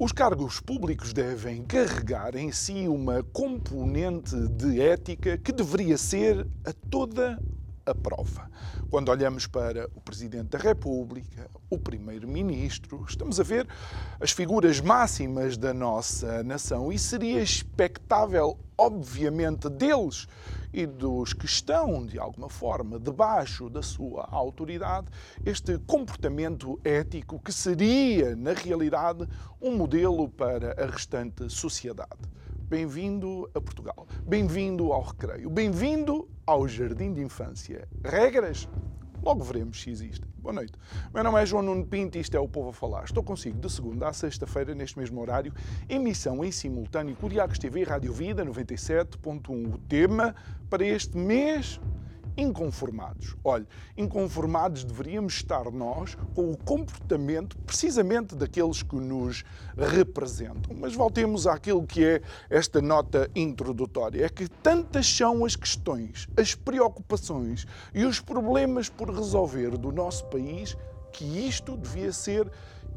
Os cargos públicos devem carregar em si uma componente de ética que deveria ser a toda a prova. Quando olhamos para o Presidente da República, o Primeiro-Ministro, estamos a ver as figuras máximas da nossa nação e seria expectável, obviamente, deles e dos que estão, de alguma forma, debaixo da sua autoridade, este comportamento ético que seria, na realidade, um modelo para a restante sociedade. Bem-vindo a Portugal, bem-vindo ao recreio, bem-vindo ao jardim de infância. Regras? Logo veremos se existem. Boa noite. Meu nome é João Nuno Pinto e isto é o Povo a Falar. Estou consigo de segunda a sexta-feira, neste mesmo horário, emissão em simultâneo Curiacos TV e Rádio Vida 97.1. O tema para este mês inconformados. Olhe, inconformados deveríamos estar nós com o comportamento precisamente daqueles que nos representam. Mas voltemos àquilo que é esta nota introdutória. É que tantas são as questões, as preocupações e os problemas por resolver do nosso país que isto devia ser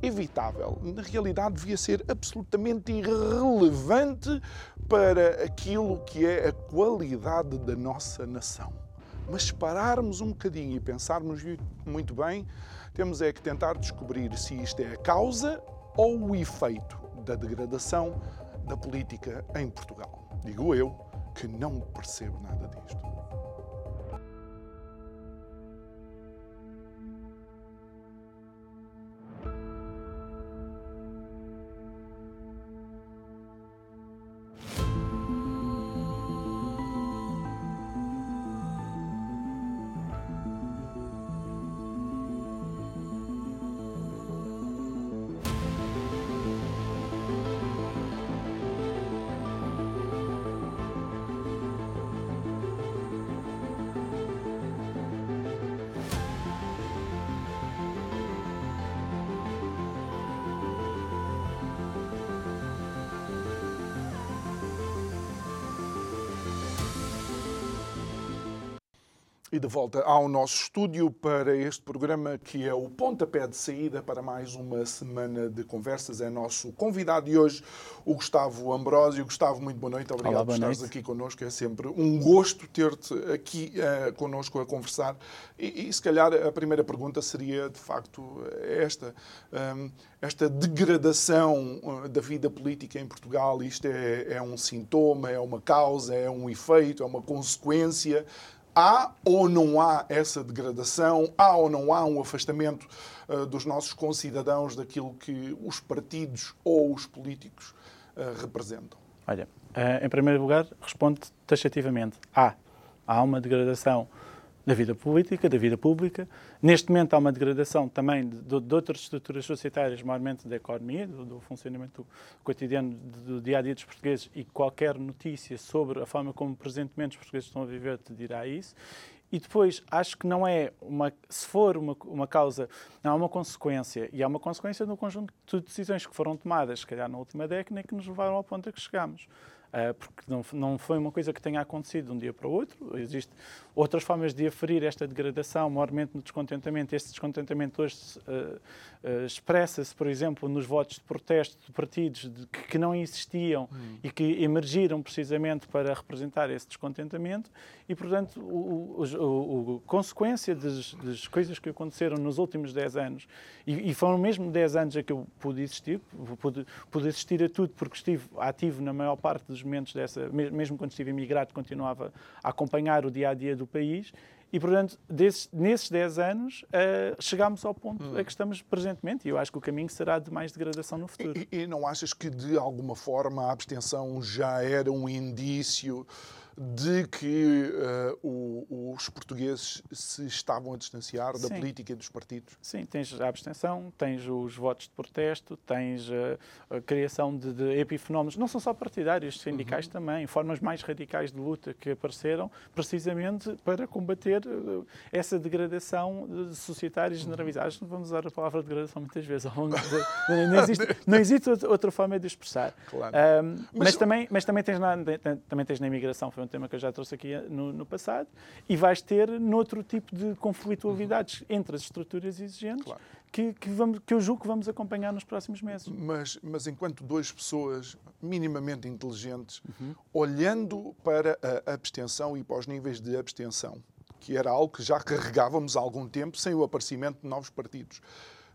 evitável. Na realidade, devia ser absolutamente irrelevante para aquilo que é a qualidade da nossa nação. Mas se pararmos um bocadinho e pensarmos muito bem, temos é que tentar descobrir se isto é a causa ou o efeito da degradação da política em Portugal. Digo eu que não percebo nada disto. De volta ao nosso estúdio para este programa que é o pontapé de saída para mais uma semana de conversas. É nosso convidado de hoje, o Gustavo Ambrósio. Gustavo, muito boa noite. Obrigado Olá, por estares noite. aqui connosco. É sempre um gosto ter-te aqui uh, connosco a conversar. E, e, se calhar a primeira pergunta seria, de facto, esta. Um, esta degradação uh, da vida política em Portugal, isto é, é um sintoma, é uma causa, é um efeito, é uma consequência Há ou não há essa degradação? Há ou não há um afastamento uh, dos nossos concidadãos daquilo que os partidos ou os políticos uh, representam? Olha, uh, em primeiro lugar, responde taxativamente. Há. Há uma degradação da vida política, da vida pública. Neste momento há uma degradação também de, de outras estruturas societárias, maiormente da economia, do, do funcionamento cotidiano do dia a dia dos portugueses e qualquer notícia sobre a forma como presentemente os portugueses estão a viver te dirá isso. E depois, acho que não é uma. Se for uma, uma causa, não há uma consequência. E há uma consequência no conjunto de decisões que foram tomadas, se calhar na última década, que nos levaram ao ponto a que chegamos. Uh, porque não, não foi uma coisa que tenha acontecido de um dia para o outro. Existem outras formas de aferir esta degradação, maiormente no descontentamento. Este descontentamento hoje uh, uh, expressa-se, por exemplo, nos votos de protesto de partidos que, não existiam hum. e que emergiram precisamente para representar esse descontentamento. E, portanto, o, o, o, a consequência das, das, coisas que aconteceram nos últimos 10 anos, e, e, foram mesmo 10 anos a que eu pude existir, pude, pude assistir a tudo, porque estive ativo na maior parte dos momentos dessa, mesmo quando estive imigrado, continuava a acompanhar o dia a dia do país. E, portanto, desses, nesses 10 anos, uh, chegámos ao ponto hum. a que estamos presentemente. E eu acho que o caminho será de mais degradação no futuro. E, e não achas que, de alguma forma, a abstenção já era um indício de que uh, os portugueses se estavam a distanciar da Sim. política e dos partidos? Sim, tens a abstenção, tens os votos de protesto, tens a, a criação de, de, epifenómenos, não são só partidários, sindicais uhum. também, formas mais radicais de luta que apareceram precisamente para combater uh, essa degradação de societária generalizada. Uhum. Vamos usar a palavra degradação muitas vezes ao longo de, não, existe, não existe outra forma de expressar. Claro. Um, mas, mas, também, mas também tens na, também tens na imigração, foi tema que eu já trouxe aqui no, no passado, e vais ter noutro tipo de conflitualidades uhum. entre as estruturas exigentes claro. que, que, vamos, que eu julgo que vamos acompanhar nos próximos meses. Mas, mas enquanto duas pessoas minimamente inteligentes, uhum. olhando para a abstenção e para os níveis de abstenção, que era algo que já carregávamos há algum tempo sem o aparecimento de novos partidos,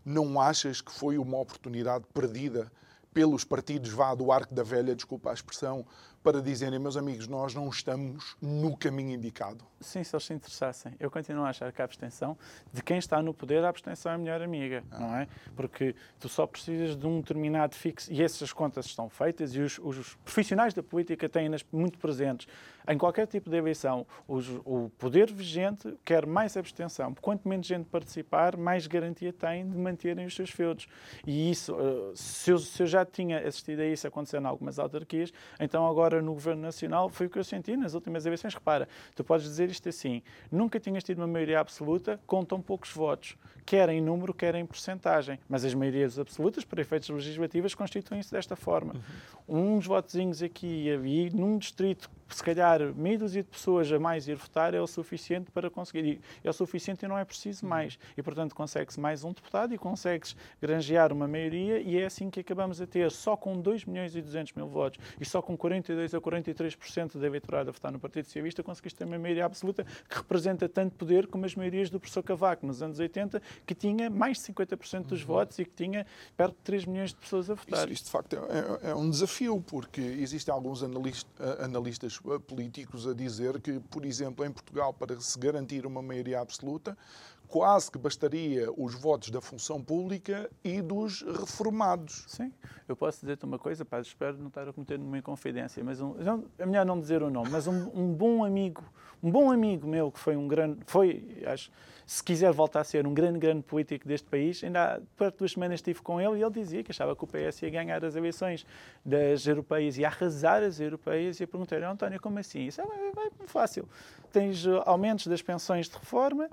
não achas que foi uma oportunidade perdida pelos partidos vá do arco da velha, desculpa a expressão, para dizerem, meus amigos, nós não estamos no caminho indicado. Sim, se eles se interessassem. Eu continuo a achar que a abstenção, de quem está no poder, a abstenção é a melhor amiga, ah. não é? Porque tu só precisas de um determinado fixo, e essas contas estão feitas, e os, os profissionais da política têm-nas muito presentes. Em qualquer tipo de eleição, os, o poder vigente quer mais abstenção. Quanto menos gente participar, mais garantia tem de manterem os seus feudos. E isso, eh, se eu, se eu já tinha assistido a isso acontecer em algumas autarquias, então agora no Governo Nacional foi o que eu senti nas últimas eleições. Repara, tu podes dizer isto assim: nunca tinhas tido uma maioria absoluta com tão poucos votos, quer em número, quer em porcentagem. Mas as maiorias absolutas, para efeitos legislativos, constituem-se desta forma. Uhum. Uns votozinhos aqui e ali, num distrito se calhar meia dúzia de pessoas a mais ir votar é o suficiente para conseguir. É o suficiente e não é preciso uhum. mais. E, portanto, consegue-se mais um deputado e consegues granjear uma maioria e é assim que acabamos a ter, só com 2 milhões e 200 mil votos e só com 42 a 43% da eleitorado a votar no Partido Socialista, conseguiste ter uma maioria absoluta que representa tanto poder como as maiorias do professor Cavaco nos anos 80, que tinha mais de 50% dos uhum. votos e que tinha perto de 3 milhões de pessoas a votar. Isto, de facto, é, é, um desafio, porque existem alguns analista, analistas eh, políticos a dizer que, por exemplo, em Portugal, para se garantir uma maioria absoluta, quase que bastaria os votos da função pública e dos reformados. Sim, eu posso dizer-te uma coisa, pá, espero não estar a cometer nenhuma inconfidência, mas um, é melhor não dizer o nome, mas um, um, bom amigo, um bom amigo meu que foi um grande, foi, acho, se quiser voltar a ser um grande, grande político deste país, ainda há perto duas semanas estive com ele e ele dizia que achava que o PS ia ganhar as eleições das europeias e arrasar as europeias e eu perguntei-lhe, António, como assim? Isso é, é fácil. Tens uh, aumentos das pensões de reforma,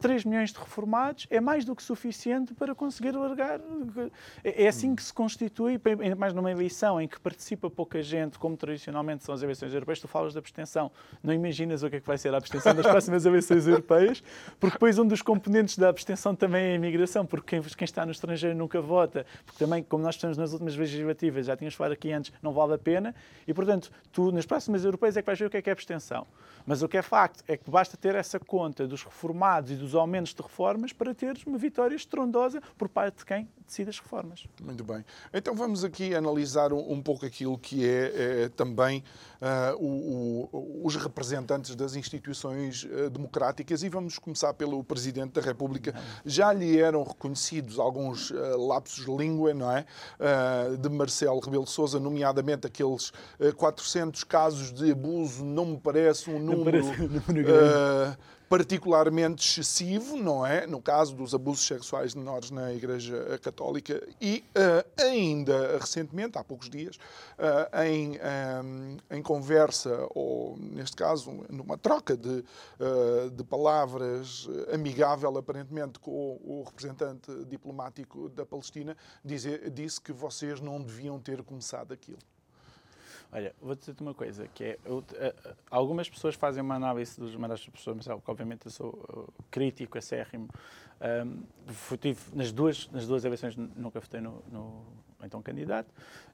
3 uh, milhões de reformados, é mais do que suficiente para conseguir largar. É, é assim que se constitui, ainda mais numa eleição em que participa pouca gente, como tradicionalmente são as eleições europeias, tu falas da abstenção, não imaginas o que é que vai ser a abstenção das próximas eleições europeias, porque depois um dos componentes da abstenção também é a imigração, porque quem, quem está no estrangeiro nunca vota, porque também, como nós estamos nas últimas legislativas, já tínhamos falado aqui antes, não vale a pena, e portanto, tu nas próximas europeias é que vais ver o que é que é abstenção. Mas o que é facto é que basta ter essa conta dos reformados e dos aumentos de reformas para teres uma vitória estrondosa por parte de quem decide as reformas. Muito bem. Então vamos aqui analisar um, um pouco aquilo que é, é também uh, o, o, os representantes das instituições uh, democráticas e vamos começar pelo Presidente da República. Já lhe eram reconhecidos alguns uh, lapsos de língua, não é? de Marcelo Rebelo de Sousa, nomeadamente aqueles 400 casos de abuso, não me parece um número, parece um número particularmente excessivo, não é? No caso dos abusos sexuais de menores na Igreja Católica e uh, ainda recentemente, há poucos dias, uh, em, um, eh, em conversa, ou neste caso, numa troca de, uh, de palavras amigável, aparentemente, com o representante diplomático da Palestina, disse que vocês não deviam ter começado aquilo. Olha, vou dizer-te uma coisa, que é, eu, uh, algumas pessoas fazem uma análise dos mandatos do professor Marcelo, que obviamente eu sou uh, crítico, acérrimo. Um, tive, nas, duas, nas duas eleições nunca votei no, no então candidato.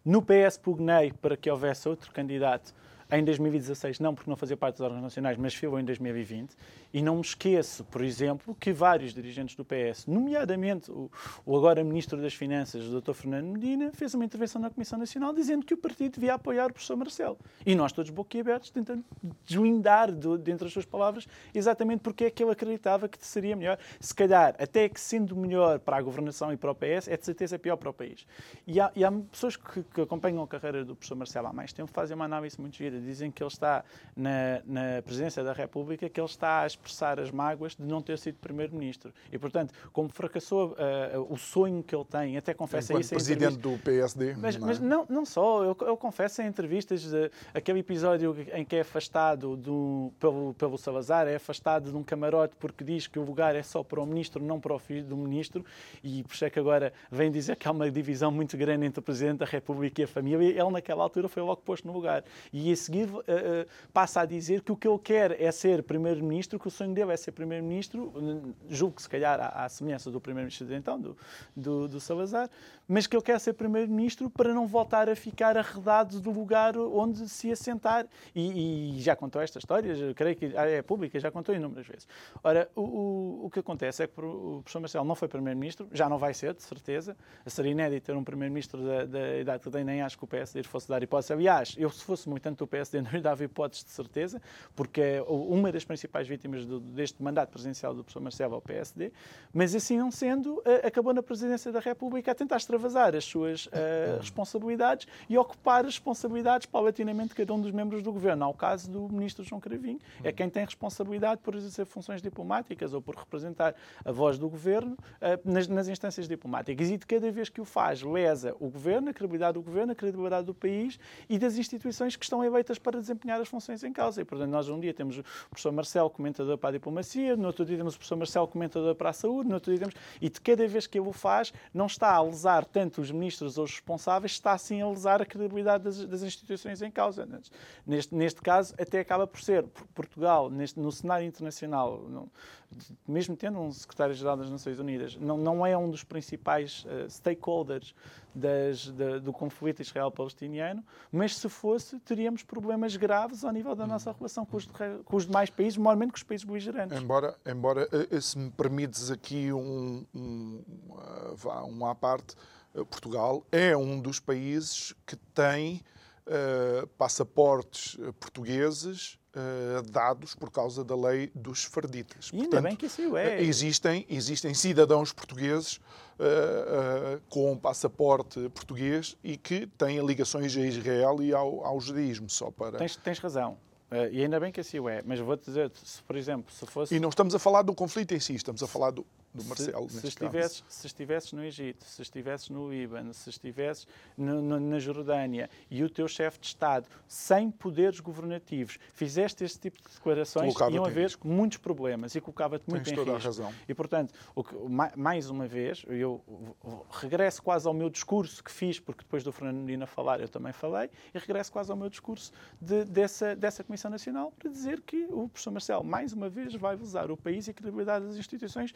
No PS pugnei para que houvesse outro candidato em 2016, não porque não fazia parte dos órgãos nacionais, mas filo em 2020. E não me esqueço, por exemplo, que vários dirigentes do PS, nomeadamente o, o agora Ministro das Finanças, o Dr. Fernando Medina, fez uma intervenção na Comissão Nacional dizendo que o partido devia apoiar o professor Marcelo. E nós todos boquiabertos tentando deslindar de, de entre as suas palavras exatamente porque é que ele acreditava que seria melhor. Se calhar, até que sendo melhor para a governação e para o PS, é de certeza pior para o país. E há, e há pessoas que, que acompanham a carreira do professor Marcelo há mais tempo, fazem uma análise muito gira dizem que ele está na, na presidência da República, que ele está a expressar as mágoas de não ter sido primeiro-ministro. E, portanto, como fracassou uh, o sonho que ele tem, até confessa Enquanto isso em presidente do PSD. Mas não, é? mas não, não só, eu, eu confesso em entrevistas, uh, aquele episódio em que é afastado do, pelo, pelo Salazar, é afastado de um camarote porque diz que o lugar é só para o ministro, não para o filho do ministro, e por isso é que agora vem dizer que há uma divisão muito grande entre o Presidente da República e a família, ele naquela altura foi logo posto no lugar. E a seguir uh, uh, passa a dizer que o que ele quer é ser Primeiro-Ministro, que o sonho dele é ser Primeiro-Ministro, julgo que se calhar à, à semelhança do Primeiro-Ministro de então, do, do, do, Salazar, mas que ele quer ser Primeiro-Ministro para não voltar a ficar arredado do lugar onde se assentar. E, e já contou esta história, creio que é pública, já contou inúmeras vezes. Ora, o, o, o que acontece é que o professor Marcelo não foi Primeiro-Ministro, já não vai ser, de certeza. Seria inédito ter um Primeiro-Ministro da, da idade que tem, nem acho que o PSD fosse dar hipótese. Aliás, eu se fosse muito tanto do PSD não lhe dava hipótese de certeza, porque é uma das principais vítimas do, deste mandato presidencial do professor Marcelo ao PSD, mas assim não sendo, acabou na presidência da República a tentar extravasar as suas uh, responsabilidades e ocupar as responsabilidades paulatinamente de cada um dos membros do governo. Há o caso do ministro João Cravinho, é quem tem responsabilidade por exercer funções diplomáticas ou por representar a voz do governo uh, nas, nas instâncias diplomáticas. E de cada vez que o faz, lesa o governo, a credibilidade do governo, a credibilidade do país e das instituições que estão eleitas para desempenhar as funções em causa. E, portanto, nós um dia temos o professor Marcelo, comentador para a diplomacia, no outro dia temos o professor Marcelo, comentador para a saúde, no outro dia temos... E de cada vez que ele o faz, não está a lesar tanto os ministros ou os responsáveis, está sim a lesar a credibilidade das, das instituições em causa. Neste, neste caso, até acaba por ser Portugal, neste, no cenário internacional, não, mesmo tendo um secretário-geral das Nações Unidas, não, não é um dos principais uh, stakeholders das, da, do conflito israelo-palestiniano, mas se fosse, teríamos problemas graves ao nível da nossa relação com os, com os demais países, maiormente com os países beligerantes. Embora, embora eh, se me permites aqui um, um, um à parte, eh, Portugal é um dos países que tem uh, passaportes portugueses uh, dados por causa da lei dos farditas. E ainda Portanto, bem que isso é. Existem, existem cidadãos portugueses uh, uh, com passaporte português e que têm ligações a Israel e ao, ao judaísmo, só para... Tens, tens razão. Uh, e ainda bem que assim o é, mas vou-te dizer, se, por exemplo, se fosse... E não estamos a falar do conflito em si, estamos a falar do, do Marcelo, se, se estivesses, se estivesses no Egito, se estivesses no Líbano, se estivesses no, no, na Jordânia e o teu chefe de Estado, sem poderes governativos, fizeste este tipo de declarações, iam haver risco. muitos problemas e colocava-te muito Tens em toda risco. A razão. E, portanto, que, mais uma vez, eu regresso quase ao meu discurso que fiz, porque depois do Fernando Medina falar eu também falei, e regresso quase ao meu discurso de, dessa, dessa Comissão Nacional para dizer que o professor Marcelo, mais uma vez, vai usar o país e a credibilidade das instituições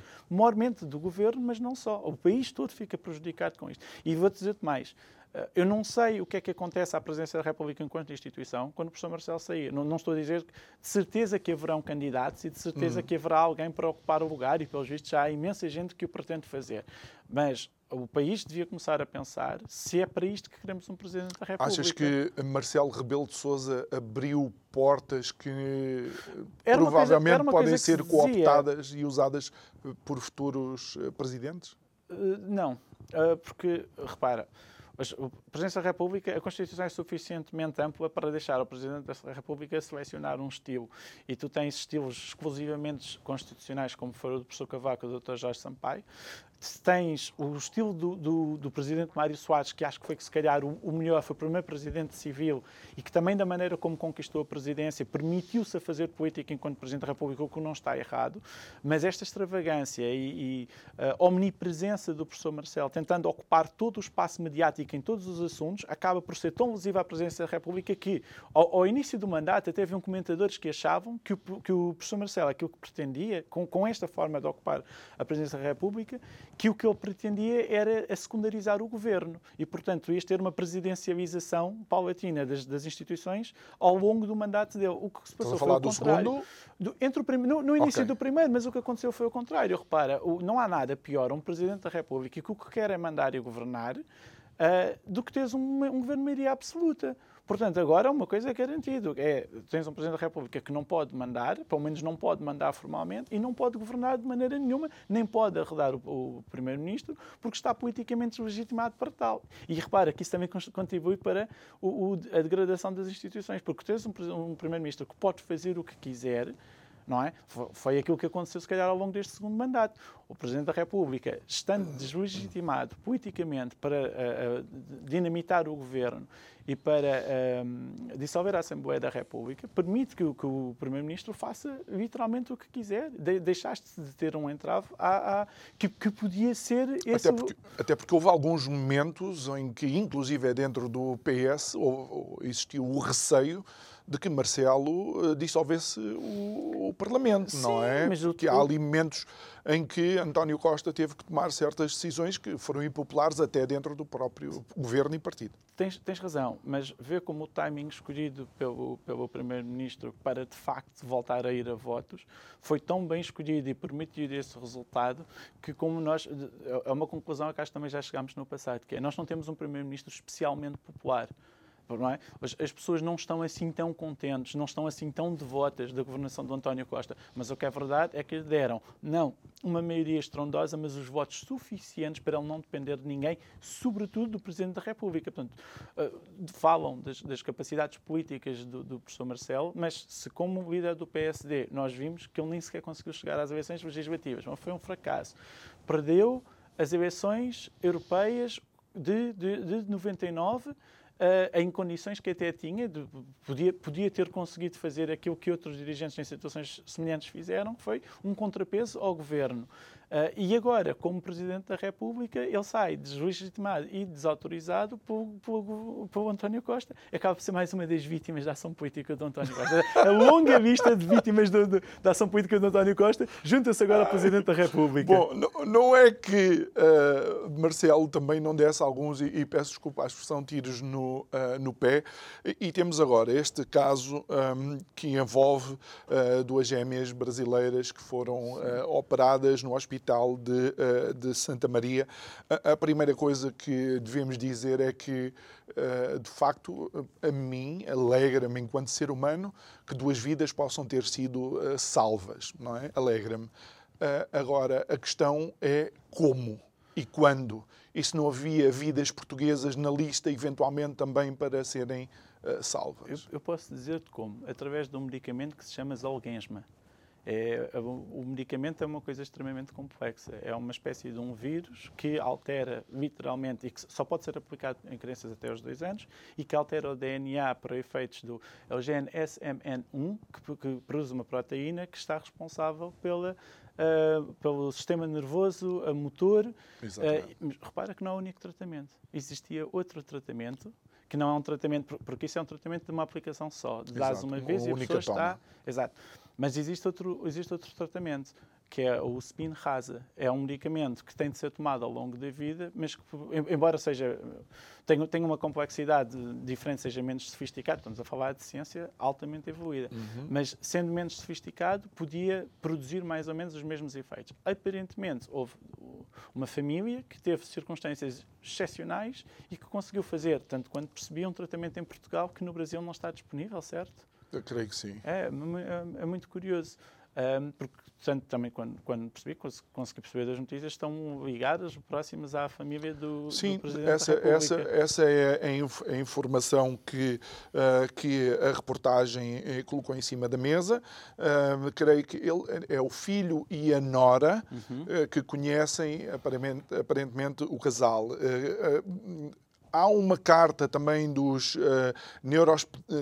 maiormente do governo, mas não só. O país todo fica prejudicado com isto. E vou-te dizer-te mais. Eh, eu não sei o que é que acontece à presença da República enquanto instituição quando o professor Marcelo sair. Não, não, estou a dizer de certeza que haverão candidatos e de certeza uhum. que haverá alguém para ocupar o lugar e, pelos vistos, já há imensa gente que o pretende fazer. Mas o país devia começar a pensar se é para isto que queremos um Presidente da República. Achas que Marcelo Rebelo de Sousa abriu portas que provavelmente coisa, podem ser cooptadas e usadas por futuros eh, presidentes? Uh, não, porque, repara, mas o Presidente da República, a Constituição é suficientemente ampla para deixar o Presidente da República selecionar um estilo. E tu tens estilos exclusivamente constitucionais, como foi o do professor Cavaco e do Dr. Jorge Sampaio, tens o estilo do, do, do, presidente Mário Soares, que acho que foi que se calhar o, o, melhor, foi o primeiro presidente civil e que também da maneira como conquistou a presidência permitiu-se a fazer política enquanto presidente da República, o que não está errado, mas esta extravagância e, e a omnipresença do professor Marcelo, tentando ocupar todo o espaço mediático em todos os assuntos, acaba por ser tão lesiva à presidência da República que, ao, ao início do mandato, até haviam comentadores que achavam que o, que o professor Marcelo, aquilo que pretendia, com, com esta forma de ocupar a presidência da República, que o que ele pretendia era a secundarizar o governo e, portanto, ias ter uma presidencialização paulatina das, das instituições ao longo do mandato dele. O que se passou foi o contrário. Do, entre o prim... no, no início okay. do primeiro, mas o que aconteceu foi o contrário. Repara, o, não há nada pior um Presidente da República que o que quer é mandar e governar uh, do que teres um, um governo de maioria absoluta. Portanto, agora uma coisa é garantido, é tens um Presidente da República que não pode mandar, pelo menos não pode mandar formalmente, e não pode governar de maneira nenhuma, nem pode arredar o, o Primeiro-Ministro, porque está politicamente legitimado para tal. E repara que isso também contribui para o, o, a degradação das instituições, porque tens um, um Primeiro-Ministro que pode fazer o que quiser, não é? Foi aquilo que aconteceu, se calhar, ao longo deste segundo mandato. O Presidente da República, estando deslegitimado politicamente para uh, dinamitar o governo e para uh, dissolver a Assembleia da República, permite que, que o Primeiro-Ministro faça literalmente o que quiser. De, deixaste de ter um entrave a, a que, que, podia ser esse... Até porque, até porque, houve alguns momentos em que, inclusive é dentro do PS, existiu o receio de que Marcelo dissolvesse o, o Parlamento, Sim, não é? Mas o, que há alimentos em que António Costa teve que tomar certas decisões que foram impopulares até dentro do próprio governo e partido. Tens, tens razão, mas vê como o timing escolhido pelo, pelo Primeiro-Ministro para de facto voltar a ir a votos foi tão bem escolhido e permitiu esse resultado que, como nós. É uma conclusão a que acho que também já chegámos no passado, que é nós não temos um Primeiro-Ministro especialmente popular. É? As, as, pessoas não estão assim tão contentes, não estão assim tão devotas da governação do António Costa. Mas o que é verdade é que lhe deram, não uma maioria estrondosa, mas os votos suficientes para ele não depender de ninguém, sobretudo do Presidente da República. Portanto, uh, falam das, das, capacidades políticas do, do, professor Marcelo, mas se como líder do PSD nós vimos que ele nem sequer conseguiu chegar às eleições legislativas, mas foi um fracasso. Perdeu as eleições europeias de, de, de 99 uh, em condições que até tinha, de, podia, podia ter conseguido fazer aquilo que outros dirigentes em situações semelhantes fizeram, que foi um contrapeso ao governo. Uh, e agora, como Presidente da República, ele sai deslegitimado e desautorizado pelo, pelo, pelo António Costa. Acaba por ser mais uma das vítimas da ação política do António Costa. A longa lista de vítimas do, do, da ação política do António Costa junta-se agora ao Presidente da República. Bom, não, não é que uh, Marcelo também não desse alguns, e, e peço desculpa a expressão, tiros no, uh, no pé. E, e, temos agora este caso um, que envolve duas gêmeas brasileiras que foram operadas no hospital De, eh, de Santa Maria. A, primeira coisa que devemos dizer é que, eh, de facto, a mim alegra-me, enquanto ser humano, que duas vidas possam ter sido eh, salvas, não é? Alegra-me. Agora, a questão é como e quando. E se não havia vidas portuguesas na lista, eventualmente também para serem salvas? Eu, eu posso dizer-te como? Através de um medicamento que se chama Zolgensma. É, o medicamento é uma coisa extremamente complexa. É uma espécie de um vírus que altera literalmente e que só pode ser aplicado em crianças até aos dois anos e que altera o DNA para efeitos do é o gene SMN1 que, que produz uma proteína que está responsável pela Uh, pelo sistema nervoso, a motor. Uh, repara que não é o único tratamento. Existia outro tratamento, que não é um tratamento, porque isso é um tratamento de uma aplicação só. Dás uma vez e a pessoa está. Exato. Mas existe outro, existe outro tratamento, que é o spin rasa. É um medicamento que tem de ser tomado ao longo da vida, mas que, embora seja tenha, tenha uma complexidade diferente, seja menos sofisticado, estamos a falar de ciência altamente evoluída, uhum. mas sendo menos sofisticado, podia produzir mais ou menos os mesmos efeitos. Aparentemente, houve uma família que teve circunstâncias excepcionais e que conseguiu fazer, tanto quanto percebia, um tratamento em Portugal que no Brasil não está disponível, certo? Eu creio que sim. É, é, é muito curioso. Um, porque, portanto, também quando, quando percebi, consegui perceber das notícias, estão ligadas, próximas à família do, Sim, do Presidente essa, da essa, essa é a, informação que, uh, que a reportagem uh, colocou em cima da mesa. Uh, creio que ele é o filho e a nora uhum. que conhecem aparentemente, aparentemente o casal Há uma carta também dos uh,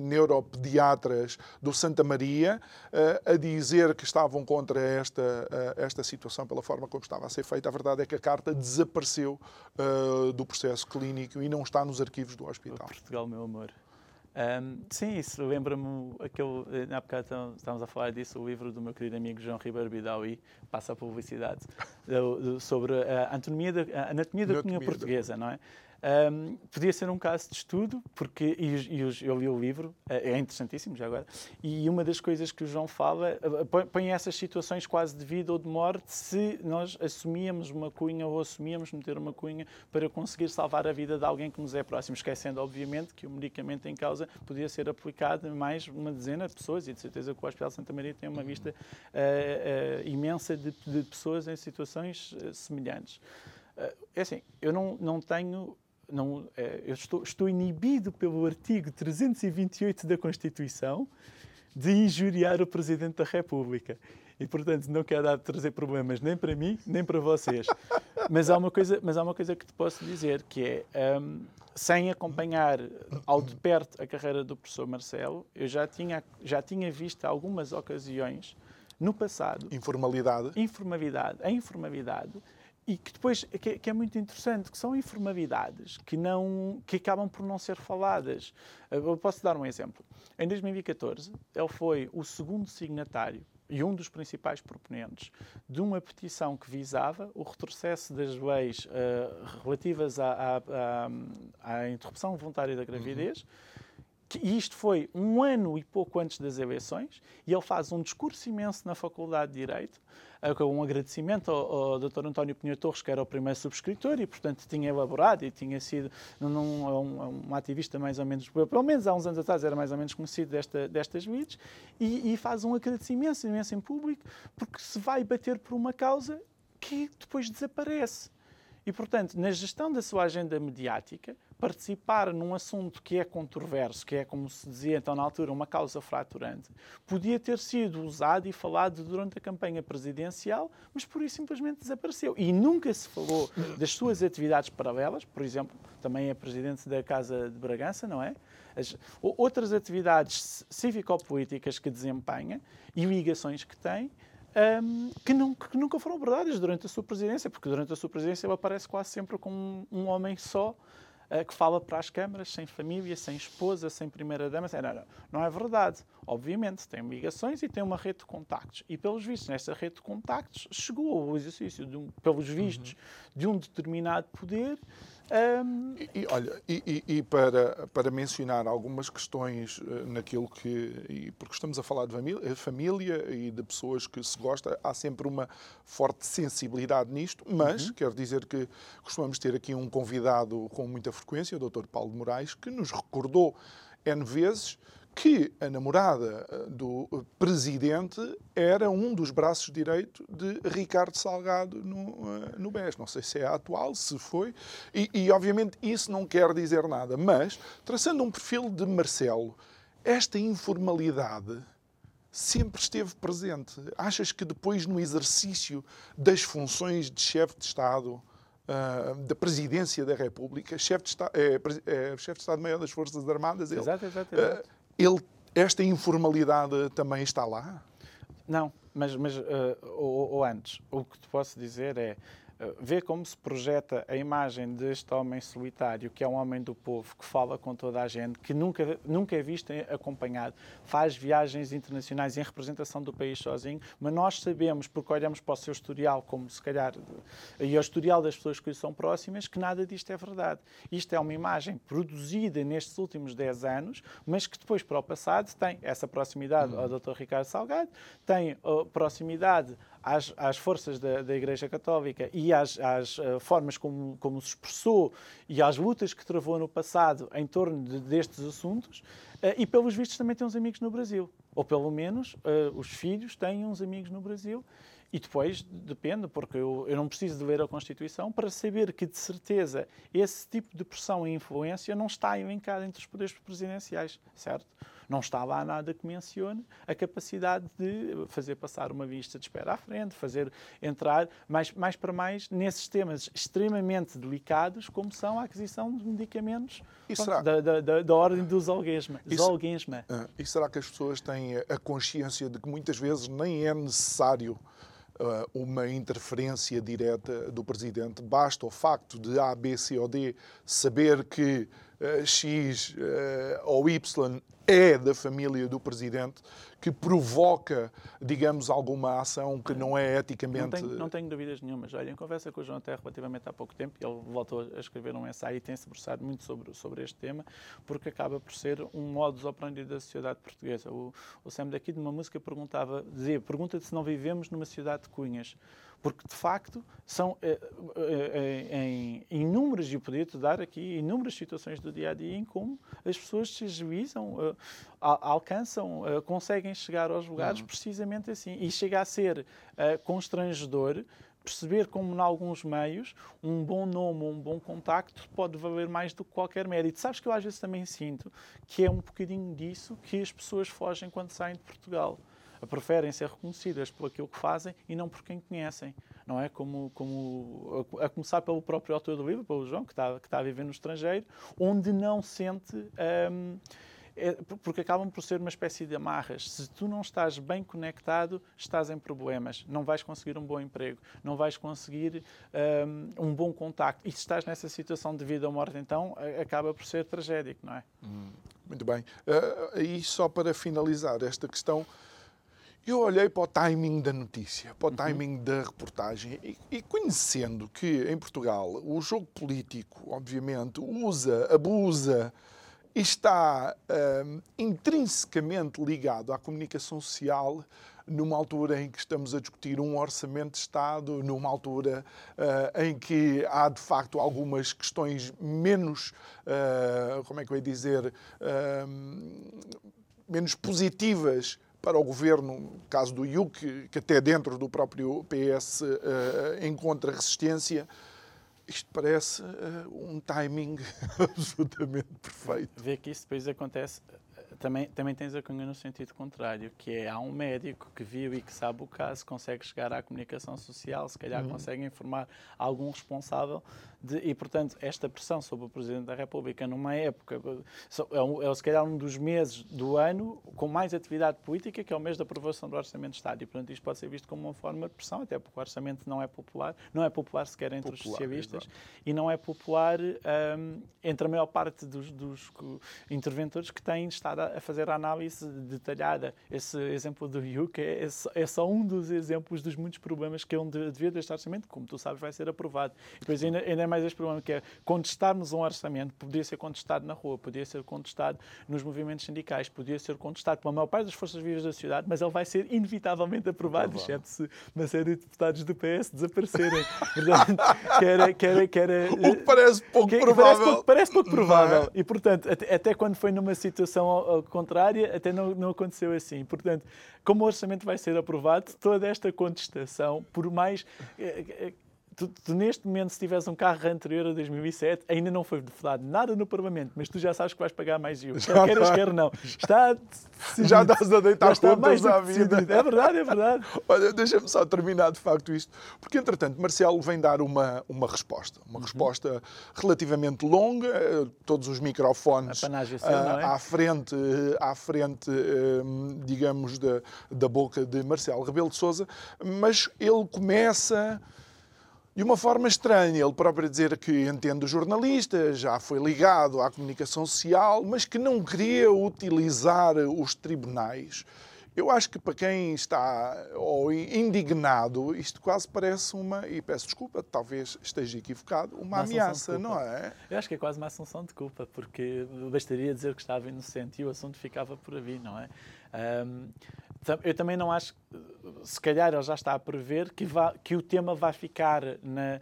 neuropediatras do Santa Maria uh, a dizer que estavam contra esta, uh, esta situação pela forma como estava a ser feita. A verdade é que a carta desapareceu do processo clínico e não está nos arquivos do hospital. Portugal, meu amor. Um, sim, isso lembra-me aquele. Na época estávamos a falar disso, o livro do meu querido amigo João Ribeiro Bidawi, passa a publicidade, sobre a anatomia da, a anatomia da comunhão portuguesa, não é? Um, podia ser um caso de estudo, porque e, e eu li o livro, é, é interessantíssimo já agora, e uma das coisas que o João fala põe essas situações quase de vida ou de morte se nós assumíamos uma cunha ou assumíamos meter uma cunha para conseguir salvar a vida de alguém que nos é próximo, esquecendo, obviamente, que o medicamento em causa podia ser aplicado em mais uma dezena de pessoas e de certeza que o Hospital Santa Maria tem uma vista uh, uh, imensa de, de, pessoas em situações uh, semelhantes. é assim, eu não, não tenho não, é, eu estou, estou inibido pelo artigo 328 da Constituição de injuriar o Presidente da República. E, portanto, não quero trazer problemas nem para mim, nem para vocês. Mas há uma coisa, mas há uma coisa que te posso dizer, que é, um, sem acompanhar ao de perto a carreira do professor Marcelo, eu já tinha, já tinha visto algumas ocasiões no passado... Informalidade. Informalidade. A informalidade e que depois que, que, é muito interessante que são informalidades que não que acabam por não ser faladas. Eu posso dar um exemplo. Em 2014 ele foi o segundo signatário e um dos principais proponentes de uma petição que visava o retrocesso das leis uh, relativas à, à, à, interrupção voluntária da gravidez uhum. que isto foi um ano e pouco antes das eleições, e ele faz um discurso imenso na Faculdade de Direito, um agradecimento ao, ao Dr. António Pinheiro Torres, que era o primeiro subscritor e, portanto, tinha elaborado e tinha sido num, é um, é um, ativista mais ou menos, pelo menos há uns anos atrás, era mais ou menos conhecido desta, destas leads, e, e faz um agradecimento imenso em público, porque se vai bater por uma causa que depois desaparece. E, portanto, na gestão da sua agenda mediática, participar num assunto que é controverso, que é, como se dizia então na altura, uma causa fraturante, podia ter sido usado e falado durante a campanha presidencial, mas por isso simplesmente desapareceu. E nunca se falou das suas atividades paralelas, por exemplo, também é presidente da Casa de Bragança, não é? As outras atividades cívico-políticas que desempenha e ligações que tem, um, que, não, que, nunca foram abordadas durante a sua presidência, porque durante a sua presidência ele aparece quase sempre como um, um homem só, que fala para as câmaras, sem família, sem esposa, sem primeira-dama. Não, não, não é verdade. Obviamente, tem ligações e tem uma rede de contactos. E, pelos vistos, nessa rede de contactos, chegou ao exercício, de um, pelos vistos, uhum. de um determinado poder um... E, e, olha, e, e, para, para mencionar algumas questões uh, naquilo que. porque estamos a falar de família, família, e de pessoas que se gosta, há sempre uma forte sensibilidade nisto, mas uhum. quero dizer que costumamos ter aqui um convidado com muita frequência, o Dr. Paulo de Moraes, que nos recordou N vezes que a namorada eh, do presidente era um dos braços direitos de Ricardo Salgado no, eh, no BES. Não sei se é atual, se foi, e, e obviamente isso não quer dizer nada, mas traçando um perfil de Marcelo, esta informalidade sempre esteve presente. Achas que depois, no exercício das funções de chefe de Estado, Uh, da Presidência da República, chefe de, Estado, é, é, chefe de Estado-Maior das Forças Armadas, ele, exato, exato, exato. Uh, ele, esta informalidade também está lá? Não, mas, mas uh, ou, ou, antes, o que te posso dizer é eh, vê como se projeta a imagem deste homem solitário, que é um homem do povo, que fala com toda a gente, que nunca, nunca é visto acompanhado, faz viagens internacionais em representação do país sozinho, mas nós sabemos, porque olhamos para o seu historial, como se calhar, e ao historial das pessoas que lhe são próximas, que nada disto é verdade. Isto é uma imagem produzida nestes últimos 10 anos, mas que depois, para o passado, tem essa proximidade ao Dr. Ricardo Salgado, tem a proximidade às, às forças da, da, Igreja Católica e às, às uh, formas como, como se expressou e às lutas que travou no passado em torno de, destes assuntos, uh, e pelos vistos também tem uns amigos no Brasil. Ou pelo menos uh, os filhos têm uns amigos no Brasil. E depois depende, porque eu, eu não preciso de ler a Constituição para saber que, de certeza, esse tipo de pressão e influência não está elencado entre os poderes presidenciais, certo? Não está lá nada que mencione a capacidade de fazer passar uma vista de espera à frente, fazer entrar mais, mais para mais nesses temas extremamente delicados, como são a aquisição de medicamentos pronto, da, da, da, ordem do zolguesma. Zolguesma. Uh, e será que as pessoas têm a consciência de que muitas vezes nem é necessário uh, uma interferência direta do Presidente. Basta o facto de A, B, C ou D saber que uh, X uh, ou Y é da família do presidente, que provoca, digamos, alguma ação que não é eticamente. Não tenho, não tenho dúvidas nenhumas. Olha, em conversa com o João Terra relativamente há pouco tempo, ele voltou a escrever um ensaio e tem-se debruçado muito sobre, sobre este tema, porque acaba por ser um modus operandi da sociedade portuguesa. O, o Sam daqui de uma música perguntava, dizia, pergunta-te se não vivemos numa cidade de cunhas porque de facto são eh, eh, eh, em inúmeras, e eu podia te dar aqui inúmeras situações do dia a dia em como as pessoas se ajuizam, alcançam, conseguem chegar aos lugares uhum. precisamente assim. E chega a ser constrangedor perceber como, em alguns meios, um bom nome um bom contacto pode valer mais do que qualquer mérito. Sabes que eu às vezes também sinto que é um bocadinho disso que as pessoas fogem quando saem de Portugal preferem ser reconhecidas por aquilo que fazem e não por quem conhecem. Não é como, como a, começar pelo próprio autor do livro, pelo João, que está, que está a viver no estrangeiro, onde não sente. Um, é, porque acabam por ser uma espécie de amarras. Se tu não estás bem conectado, estás em problemas. Não vais conseguir um bom emprego, não vais conseguir um, um bom contacto. E se estás nessa situação de vida ou morte, então acaba por ser tragédico, não é? Hum, muito bem. Uh, e só para finalizar esta questão, eu olhei para o timing da notícia, para o uhum. timing uhum. da reportagem e, e, conhecendo que em Portugal o jogo político, obviamente, usa, abusa está um, intrinsecamente ligado à comunicação social numa altura em que estamos a discutir um orçamento de Estado, numa altura uh, em que há de facto algumas questões menos, uh, como é que eu ia dizer, uh, menos positivas para o governo, no caso do IUC, que até dentro do próprio PS eh, encontra resistência, isto parece uh, um timing absolutamente perfeito. Vê que isso depois acontece também, também tens a cunha no sentido contrário, que é há um médico que viu e que sabe o caso, consegue chegar à comunicação social, se calhar uhum. consegue informar algum responsável de, e, portanto, esta pressão sobre o Presidente da República numa época, é, um, é se calhar um dos meses do ano com mais atividade política, que é o mês da aprovação do Orçamento de Estado. E, portanto, isto pode ser visto como uma forma de pressão, até porque o orçamento não é popular, não é popular sequer entre popular, os socialistas e não é popular um, entre a maior parte dos, dos interventores que têm estado a fazer a análise detalhada. Esse exemplo do IUC é, é, só um dos exemplos dos muitos problemas que é um devido deste orçamento, como tu sabes, vai ser aprovado. E depois ainda, ainda mais este problema que é contestarmos um orçamento, podia ser contestado na rua, podia ser contestado nos movimentos sindicais, podia ser contestado pela maior parte das forças vivas da sociedade, mas ele vai ser inevitavelmente aprovado, exceto se uma série de deputados do PS desaparecerem. portanto, que era, que era, que era, o que parece pouco que, provável. Parece pouco, parece pouco provável. É? E, portanto, até, até, quando foi numa situação contrária, até não, não aconteceu assim. Portanto, como o orçamento vai ser aprovado, toda esta contestação, por mais eh, eh, tu, tu, neste momento, se tivesse um carro anterior a 2007, ainda não foi votado nada no Parlamento, mas tu já sabes que vais pagar mais IVA. Quer queiras, quer não. Está decidido. Já estás a deitar já contas à vida. É verdade, é verdade. Olha, deixa-me só terminar de facto isto, porque entretanto Marcelo vem dar uma, uma resposta, uma uhum. resposta relativamente longa, todos os microfones seu, uh, é? à frente, à frente digamos, da, da boca de Marcelo Rebelo de Sousa, mas ele começa de uma forma estranha. Ele próprio dizer que entende o jornalista, já foi ligado à comunicação social, mas que não queria utilizar os tribunais. Eu acho que para quem está ou indignado, isto quase parece uma, e peço desculpa, talvez esteja equivocado, uma, uma ameaça, não é? Eu acho que é quase uma assunção de culpa, porque bastaria dizer que estava inocente e o assunto ficava por ali, não é? Eu também não acho, se calhar ele já está a prever que, vá, que o tema vai ficar na,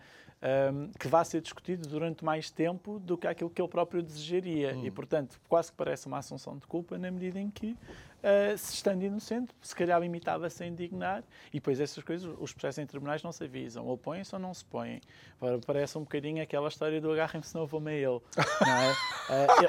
um, que vai ser discutido durante mais tempo do que aquilo que ele próprio desejaria. Hum. E, portanto, quase que parece uma assunção de culpa na medida em que uh, se estando inocente, se calhar limitava-se a indignar, e depois essas coisas, os processos em tribunais não se avisam, ou põem-se ou não se põem. Parece um bocadinho aquela história do agarrem-me se não vou a ele. É? uh,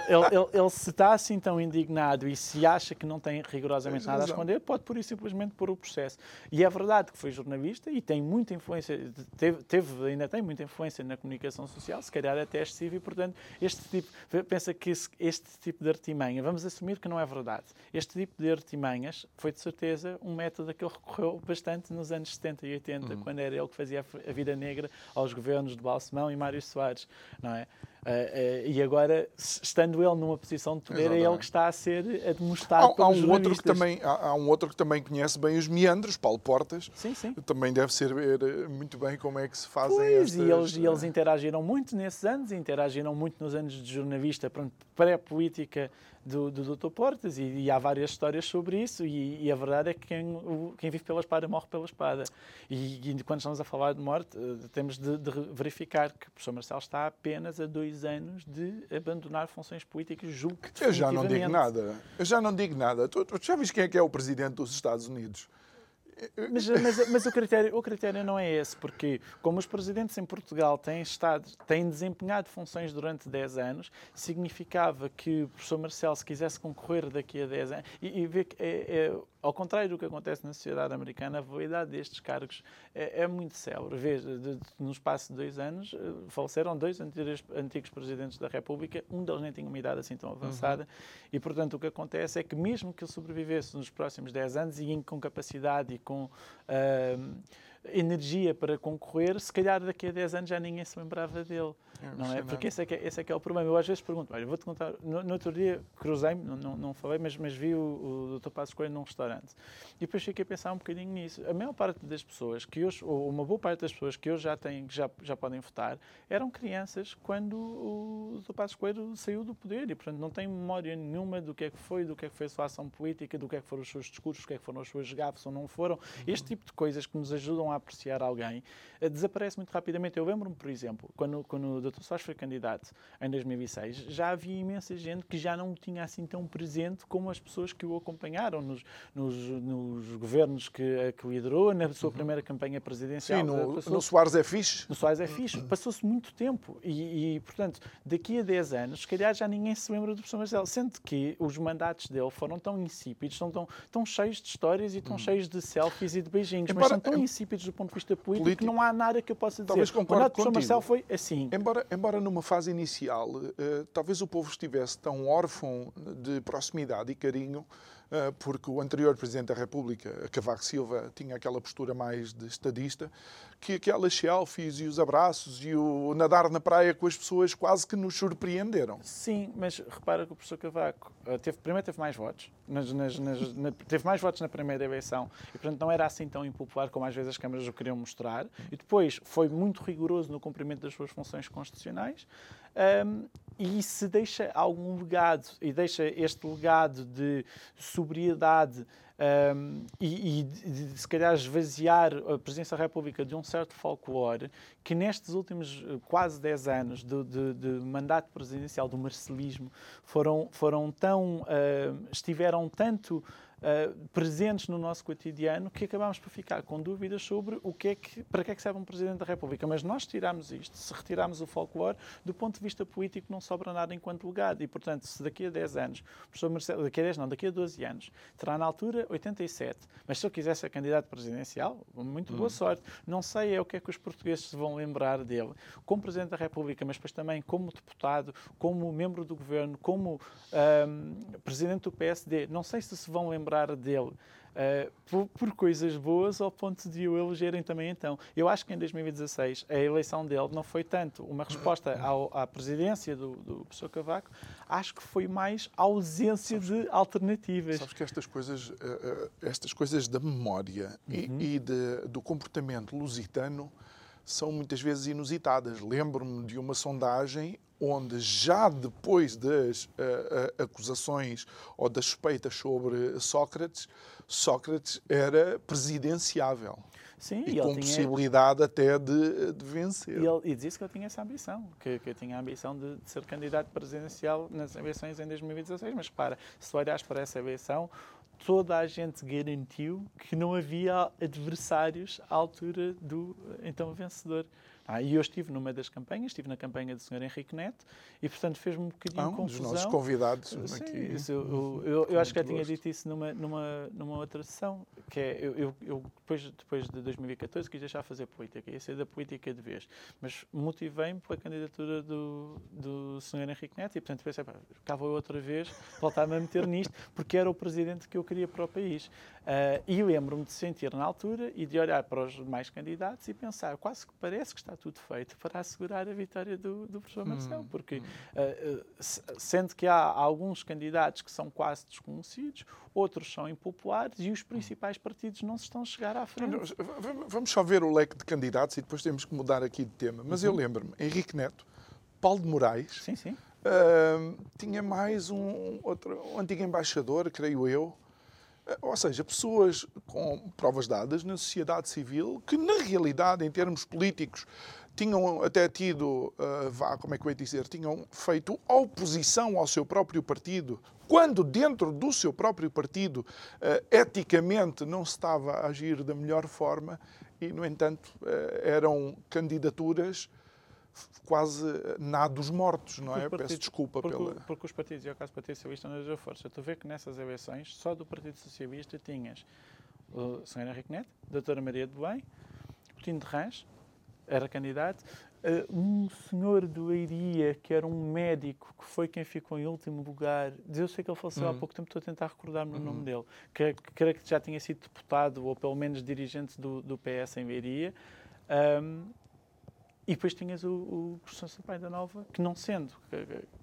ele, ele, ele, se está assim tão indignado e se acha que não tem rigorosamente nada a esconder, pode por isso simplesmente pôr o processo. E é verdade que foi jornalista e tem muita influência, teve, teve ainda tem muita influência na comunicação social, se calhar até excessiva, e portanto, este tipo, pensa que este tipo de artimanha, vamos assumir que não é verdade, este tipo de artimanhas foi de certeza um método a que ele recorreu bastante nos anos 70 e 80, uhum. quando era ele que fazia a vida negra aos governos de Balsemão e Mário Soares, não é? Uh, uh, e agora, estando ele numa posição de poder, Exatamente. é ele que está a ser demonstrado há, há um outro que também há, há, um outro que também conhece bem os meandros, Paulo Portas. Sim, sim. Também deve saber eh, muito bem como é que se fazem pois, estas... e eles, e eles interagiram muito nesses anos, interagiram muito nos anos de jornalista pré-política do, do Dr. Portas e, e, há várias histórias sobre isso e, e a verdade é que quem, o, quem, vive pela espada morre pela espada. E, e quando estamos a falar de morte, temos de, de, verificar que o professor Marcelo está apenas a dois anos de abandonar funções políticas, julgo que Eu já não digo nada. Eu já não digo nada. Tu, tu já viste quem é que é o presidente dos Estados Unidos? Mas, mas, mas, o, critério, o critério não é esse, porque como os presidentes em Portugal têm, estado, têm desempenhado funções durante 10 anos, significava que o professor Marcelo, se quisesse concorrer daqui a 10 anos, e, e vê que é, é, ao contrário do que acontece na sociedade americana, a validade destes cargos é, é muito célebre. Vês, no espaço de dois anos, eh, faleceram dois antigos, antigos, presidentes da República, um deles nem tinha uma idade assim tão avançada, uhum. e portanto o que acontece é que mesmo que ele sobrevivesse nos próximos 10 anos e com capacidade e com uh, energia para concorrer, se calhar daqui a 10 anos já ninguém se lembrava dele. É, não é? Porque esse é, que é, esse é que é o problema. Eu às vezes pergunto, olha, vou-te contar, no, no, outro dia cruzei-me, não, não, não, falei, mas, mas vi o, o Dr. Passos Coelho num restaurante. E depois fiquei a pensar um bocadinho nisso. A maior parte das pessoas que hoje, ou uma boa parte das pessoas que hoje já têm, que já, já podem votar, eram crianças quando o Dr. Passos Coelho saiu do poder e, portanto, não têm memória nenhuma do que é que foi, do que é que foi a sua ação política, do que é que foram os seus discursos, do que é que foram as suas gafes ou não foram. Uhum. Este tipo de coisas que nos ajudam a apreciar alguém eh, desaparece muito rapidamente. Eu lembro-me, por exemplo, quando, quando o Dr. Soares foi candidato em 2006, já havia imensa gente que já não o tinha assim tão presente como as pessoas que o acompanharam nos, nos, nos governos que, que liderou, na sua uhum. primeira campanha presidencial. Sim, no, no Soares é fixe. No Soares é fixe. Passou-se muito tempo e, e, portanto, daqui a 10 anos, se calhar já ninguém se lembra do professor Marcelo, sendo que os mandatos dele foram tão insípidos, são tão, tão cheios de histórias e tão uhum. cheios de selfies e de beijinhos, Embora, mas são tão insípidos do ponto de vista político, político, não há nada que eu possa dizer. Talvez o mandato do professor Marcelo foi assim. Embora, embora numa fase inicial, uh, talvez o povo estivesse tão órfão de proximidade e carinho porque o anterior Presidente da República, Cavaco Silva, tinha aquela postura mais de estadista, que aquelas selfies e os abraços e o nadar na praia com as pessoas quase que nos surpreenderam. Sim, mas repara que o professor Cavaco eh, teve, primeiro teve mais votos, nas, nas, nas, na, teve mais votos na primeira eleição e, portanto, não era assim tão impopular como às vezes as câmaras o queriam mostrar. E depois foi muito rigoroso no cumprimento das suas funções constitucionais. Um, e se deixa algum legado, e deixa este legado de sobriedade um, e, e de, de, se calhar esvaziar a presidência da República de um certo folclore que nestes últimos eh, quase 10 anos de, de, de mandato presidencial do marcelismo foram, foram tão, uh, estiveram tanto uh, presentes no nosso cotidiano que acabámos por ficar com dúvidas sobre o que é que, para que é que serve um Presidente da República. Mas nós tiramos isto, se retirarmos o folclore, do ponto de vista político não sobra nada enquanto legado. E, portanto, se daqui a 10 anos, professor Marcelo, daqui a 10 não, daqui a 12 anos, terá na altura 87, mas se eu quisesse ser candidato presidencial, muito boa hum. sorte. Não sei é o que é que os portugueses se vão lembrar dele, como Presidente da República, mas depois também como deputado, como membro do governo, como um, Presidente do PSD. Não sei se se vão lembrar lembrar dele uh, por, por, coisas boas ao ponto de o elegerem também então. Eu acho que em 2016 a eleição dele não foi tanto uma resposta ao, à presidência do, do professor Cavaco, acho que foi mais a ausência sabes, de alternativas. Sabes que estas coisas, uh, estas coisas da memória uhum. e, e de, do comportamento lusitano são muitas vezes inusitadas. Lembro-me de uma sondagem onde já depois das uh, uh, acusações ou das suspeitas sobre Sócrates, Sócrates era presidenciável. Sim, e, e com possibilidade até de, de vencer. E, ele, e disse que ele tinha essa ambição, que, que tinha a ambição de, de, ser candidato presidencial nas eleições em 2016. Mas repara, se olhas para essa eleição, toda a gente garantiu que não havia adversários à altura do então vencedor. Ah, e eu estive numa das campanhas, estive na campanha do Sr. Henrique Neto, e portanto fez-me um bocadinho ah, um confusão. dos nossos convidados Sim, aqui. Isso, eu, eu, eu, acho que já tinha dito isso numa, numa, numa outra sessão, que é, eu, eu, depois, depois de 2014 quis deixar fazer política, ia ser da política de vez, mas motivei-me pela candidatura do, do Sr. Henrique Neto, e portanto pensei, pá, cá vou outra vez voltar-me a meter nisto, porque era o presidente que eu queria para o país. Uh, e lembro-me de sentir na altura e de olhar para os demais candidatos e pensar, quase que parece que está tudo feito para assegurar a vitória do, do professor Marcelo, hum, porque uh, sendo que há alguns candidatos que são quase desconhecidos, outros são impopulares e os principais partidos não se estão a chegar à frente. Vamos só ver o leque de candidatos e depois temos que mudar aqui de tema. Mas uhum. eu lembro-me, Henrique Neto, Paulo de Moraes, sim, sim. Uh, tinha mais um, outro, um antigo embaixador, creio eu, ou seja, pessoas com provas dadas na sociedade civil que, na realidade, em termos políticos, tinham até tido, uh, vá, como é que eu ia dizer, tinham feito oposição ao seu próprio partido, quando dentro do seu próprio partido, uh, eticamente, não se estava a agir da melhor forma e, no entanto, uh, eram candidaturas quase nados mortos, não é? Peço desculpa porque, pela... Porque os partidos, e o caso do Partido Socialista, não deu força. Tu vê que nessas eleições, só do Partido Socialista tinhas o Sr. Henrique Neto, a doutora Maria do Bem, o Tino de Rãs, era candidato, uh, um senhor do Eiria, que era um médico, que foi quem ficou em último lugar, eu sei que ele faleceu uhum. há pouco tempo, estou a tentar recordar-me uhum. o nome dele, que creio que já tinha sido deputado, ou pelo menos dirigente do, do PS em Leiria, um, e depois tinhas o, o professor Sampaio da Nova, que não sendo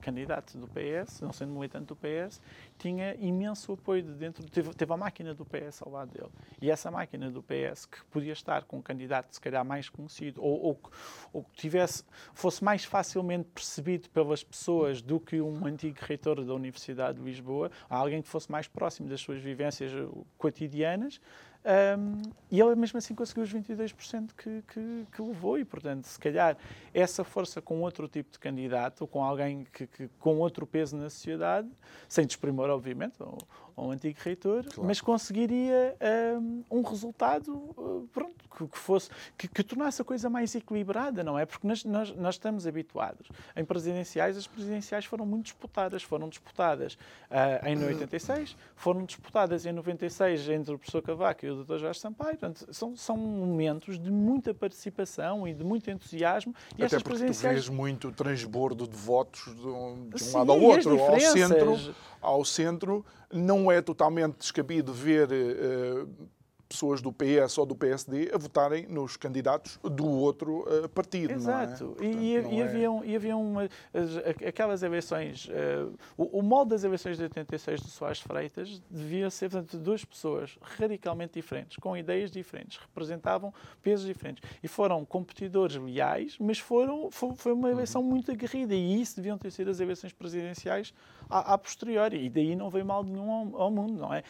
candidato do PS, não sendo militante do PS, tinha imenso apoio de dentro, teve, teve a máquina do PS ao lado dele. E essa máquina do PS, que podia estar com um candidato se calhar mais conhecido, ou, ou, que tivesse, fosse mais facilmente percebido pelas pessoas do que um antigo reitor da Universidade de Lisboa, alguém que fosse mais próximo das suas vivências cotidianas, um, e ele mesmo assim conseguiu os 22% que, que, que levou e, portanto, se calhar essa força com outro tipo de candidato, ou com alguém que, que com outro peso na sociedade, sem desprimor, obviamente, ou, ou um antigo reitor, claro. mas conseguiria um, um resultado uh, pronto, que, que fosse que, que, tornasse a coisa mais equilibrada, não é? Porque nós, nós, nós, estamos habituados em presidenciais, as presidenciais foram muito disputadas, foram disputadas uh, em 86, foram disputadas em 96 entre o professor Cavaco e o Dr. Jorge Sampaio, portanto, são, são momentos de muita participação e de muito entusiasmo. E Até porque presidenciais... tu vês muito transbordo de votos de um, de um Sim, lado ao outro, ao centro, ao centro não é totalmente descabido ver uh, pessoas do PS ou do PSD a votarem nos candidatos do outro uh, partido. Exato. Não é? Portanto, e, e, é... haviam, e haviam uma, aquelas eleições. Uh, o, o molde das eleições de 86 do Soares Freitas devia ser portanto, duas pessoas radicalmente diferentes, com ideias diferentes, representavam pesos diferentes. E foram competidores leais, mas foram, foi, foi uma eleição uhum. muito aguerrida. E isso deviam ter sido as eleições presidenciais a, a posteriori. E daí não veio mal nenhum ao, ao mundo, não é?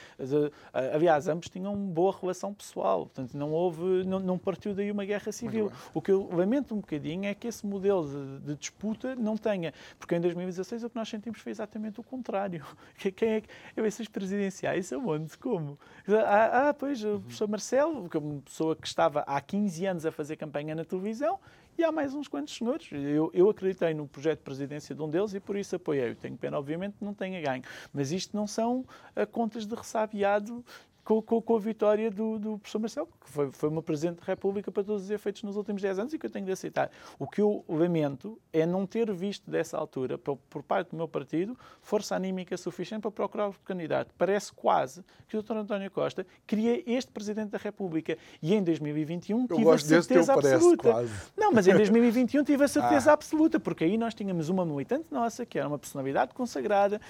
Aliás, ambos tinham boa relação pessoal, portanto, não houve, não, não partiu daí uma guerra civil. O que eu lamento um bocadinho é que esse modelo de, de, disputa não tenha, porque em 2016 o que nós sentimos foi exatamente o contrário. Quem é que. Eleições presidenciais, aonde? Como? Ah, ah, pois, o professor Marcelo, que é uma pessoa que estava há 15 anos a fazer campanha na televisão, e há mais uns quantos senhores. Eu, eu acreditei no projeto de presidência de um deles e por isso apoiei. Tenho pena, obviamente, não tenha ganho. Mas isto não são uh, contas de ressabiado com, com, com, a vitória do, do professor Marcelo, que foi, foi uma Presidente da República para todos os efeitos nos últimos 10 anos e que eu tenho de aceitar. O que eu lamento é não ter visto dessa altura, por, por parte do meu partido, força anímica suficiente para procurar o candidato. Parece quase que o Dr. António Costa queria este Presidente da República e em 2021 eu tive a certeza absoluta. Não, mas em 2021 tive a certeza ah. absoluta, porque aí nós tínhamos uma militante nossa, que era uma personalidade consagrada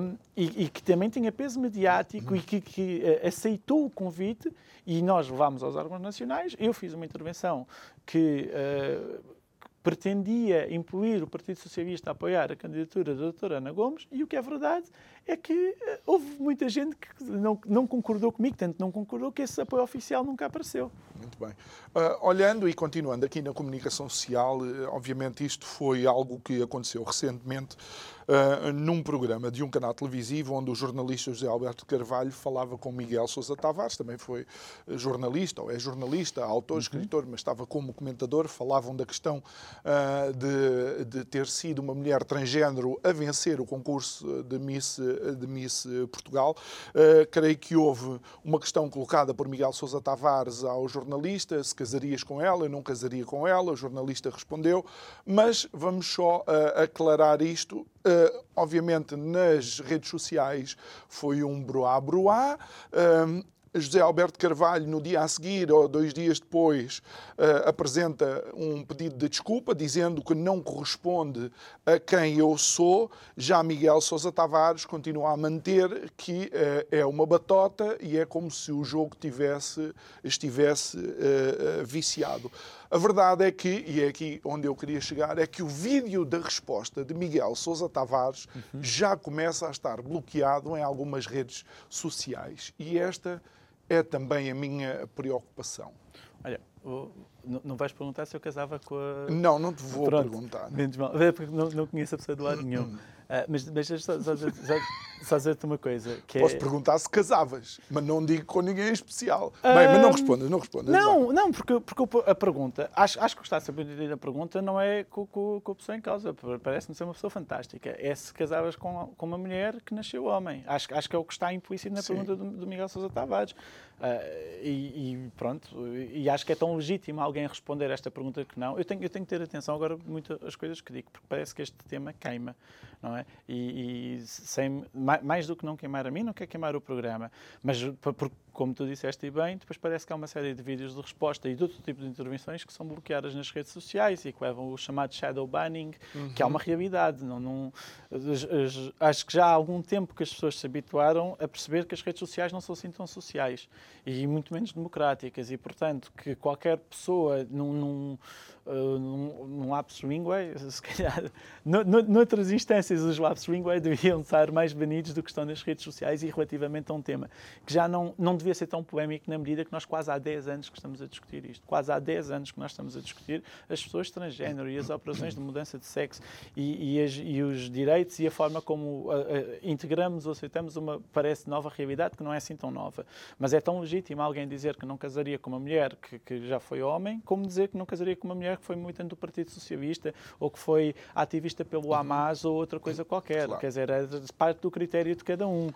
um, e, e, que também tinha peso mediático e que, que eh, aceitou o convite e nós levámos aos órgãos nacionais. Eu fiz uma intervenção que uh, pretendia incluir o Partido Socialista a apoiar a candidatura da doutora Ana Gomes e o que é verdade é que uh, houve muita gente que não, não concordou comigo, tanto não concordou que esse apoio oficial nunca apareceu. Muito bem. Uh, olhando e continuando aqui na comunicação social, uh, obviamente isto foi algo que aconteceu recentemente uh, num programa de um canal televisivo onde o jornalista José Alberto Carvalho falava com Miguel Sousa Tavares, também foi jornalista, ou é jornalista, autor, uhum. escritor, mas estava como comentador, falavam da questão de, de ter sido uma mulher transgênero a vencer o concurso de Miss de Miss Portugal. Uh, creio que houve uma questão colocada por Miguel Sousa Tavares ao jornalista, se casarias com ela, eu não casaria com ela, o jornalista respondeu, mas vamos só uh, aclarar isto. Uh, obviamente, nas redes sociais foi um broá-broá. José Alberto Carvalho, no dia a seguir ou dois dias depois, uh, apresenta um pedido de desculpa, dizendo que não corresponde a quem eu sou. Já Miguel Sousa Tavares continua a manter que uh, é uma batota e é como se o jogo tivesse, estivesse uh, viciado. A verdade é que, e é aqui onde eu queria chegar, é que o vídeo da resposta de Miguel Sousa Tavares uhum. já começa a estar bloqueado em algumas redes sociais. E esta é também a minha preocupação. Olha, não, vais perguntar se eu casava com a. Não, não te vou Pronto, perguntar. Menos mal. É porque não, não conheço a pessoa do lado nenhum. Uh, mas mas só, só, só, só dizer-te uma coisa. Posso é... perguntar se casavas, mas não digo com ninguém em especial. Uh, Bem, mas não respondas, não respondas. Não, não, porque, porque a pergunta, acho, acho que está sempre entender a pergunta não é com, com, com a pessoa em causa. Parece-me ser uma pessoa fantástica. É se casavas com, com uma mulher que nasceu homem. Acho, acho que é o que está implícito na Sim. pergunta do, do, Miguel Sousa Tavares. Uh, e, e, pronto, e acho que é tão legítimo alguém responder esta pergunta que não. Eu tenho, eu tenho que ter atenção agora muito às coisas que digo, porque parece que este tema queima, não é? E, e sem, mais do que não queimar a mim, não quer queimar o programa, mas porque como tu disseste bem, depois parece que há uma série de vídeos de resposta e de outro tipo de intervenções que são bloqueadas nas redes sociais e que levam o chamado shadow banning, uhum. que é uma realidade. Não, não, acho que já há algum tempo que as pessoas se habituaram a perceber que as redes sociais não são assim tão sociais e muito menos democráticas e, portanto, que qualquer pessoa num, num, uh, num, num lapsus linguae, se calhar, no, no, noutras instâncias os lapsus linguae deviam estar mais banidos do que estão nas redes sociais e relativamente a um tema que já não, não devia ser tão polémico na medida que nós quase há 10 anos que estamos a discutir isto. Quase há 10 anos que nós estamos a discutir as pessoas transgênero e as operações de mudança de sexo e, e, as, e os direitos e a forma como uh, uh, integramos ou aceitamos uma, parece, nova realidade que não é assim tão nova. Mas é tão legítimo alguém dizer que não casaria com uma mulher que, que já foi homem, como dizer que não casaria com uma mulher que foi militante do Partido Socialista ou que foi ativista pelo uhum. Hamas ou outra coisa qualquer. Claro. Quer dizer, é parte do critério de cada um. Uh,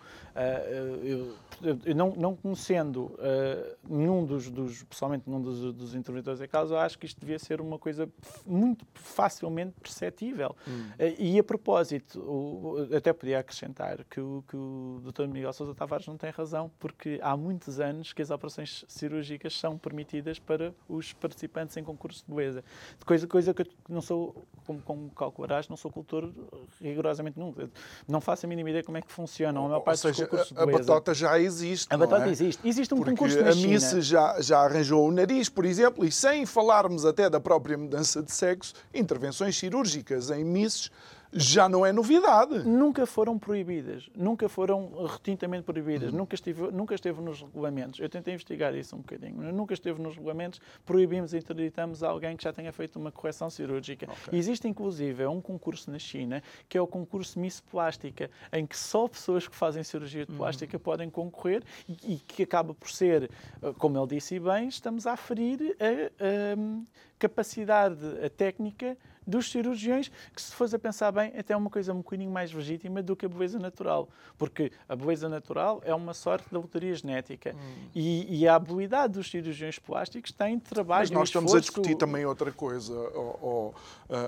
eu, eu não, não conhecendo uh, nenhum dos, dos, pessoalmente nenhum dos, dos interventores em causa, acho que isto devia ser uma coisa muito facilmente perceptível. Hum. Uh, e a propósito, o, até podia acrescentar que o, que o Dr. Miguel Sousa Tavares não tem razão, porque há muitos anos que as operações cirúrgicas são permitidas para os participantes em concurso de beleza. Coisa, coisa que eu não sou, como, como calcularás, não sou cultor rigorosamente nunca. Não faço a mínima ideia como é que funciona a maior parte seja, dos concursos a, de. A batota já existe. A batota é? existe. Existe um Porque concurso na a Miss já, já arranjou o nariz, por exemplo, e sem falarmos até da própria mudança de sexo, intervenções cirúrgicas em Misses já não é novidade. Nunca foram proibidas, nunca foram retintamente proibidas, uhum. nunca, esteve, nunca esteve nos regulamentos. Eu tentei investigar isso um bocadinho, nunca esteve nos regulamentos, proibimos e interditamos alguém que já tenha feito uma correção cirúrgica. Okay. Existe inclusive um concurso na China, que é o concurso Miss Plástica, em que só pessoas que fazem cirurgia de plástica uhum. podem concorrer e, e, que acaba por ser, eh, como ele disse bem, estamos a aferir a, a capacidade técnica dos cirurgiões, que se fosse a pensar bem, até é uma coisa um bocadinho mais legítima do que a beleza natural. Porque a beleza natural é uma sorte da lotaria genética. Hum. E, e, a habilidade dos cirurgiões plásticos tem trabalho Mas nós estamos a discutir também outra coisa, oh, oh,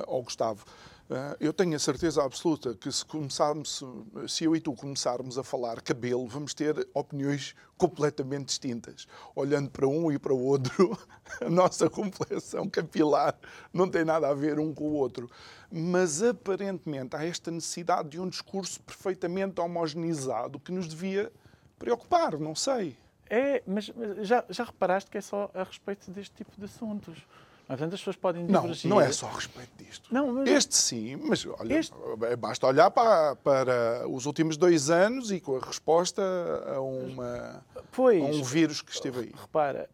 oh, Gustavo. Eh, eu tenho a certeza absoluta que se começarmos, se eu e tu começarmos a falar cabelo, vamos ter opiniões completamente distintas. Olhando para um e para o outro, a nossa complexão capilar não tem nada a ver um com o outro. Mas aparentemente há esta necessidade de um discurso perfeitamente homogeneizado que nos devia preocupar, não sei. É, mas já, já reparaste que é só a respeito deste tipo de assuntos? Portanto, as pessoas podem divergir. Não, não é só a respeito disto. Não, mas... Este sim, mas olha, este... basta olhar para, para os últimos dois anos e com a resposta a, uma, pois, a um vírus que esteve aí. Repara,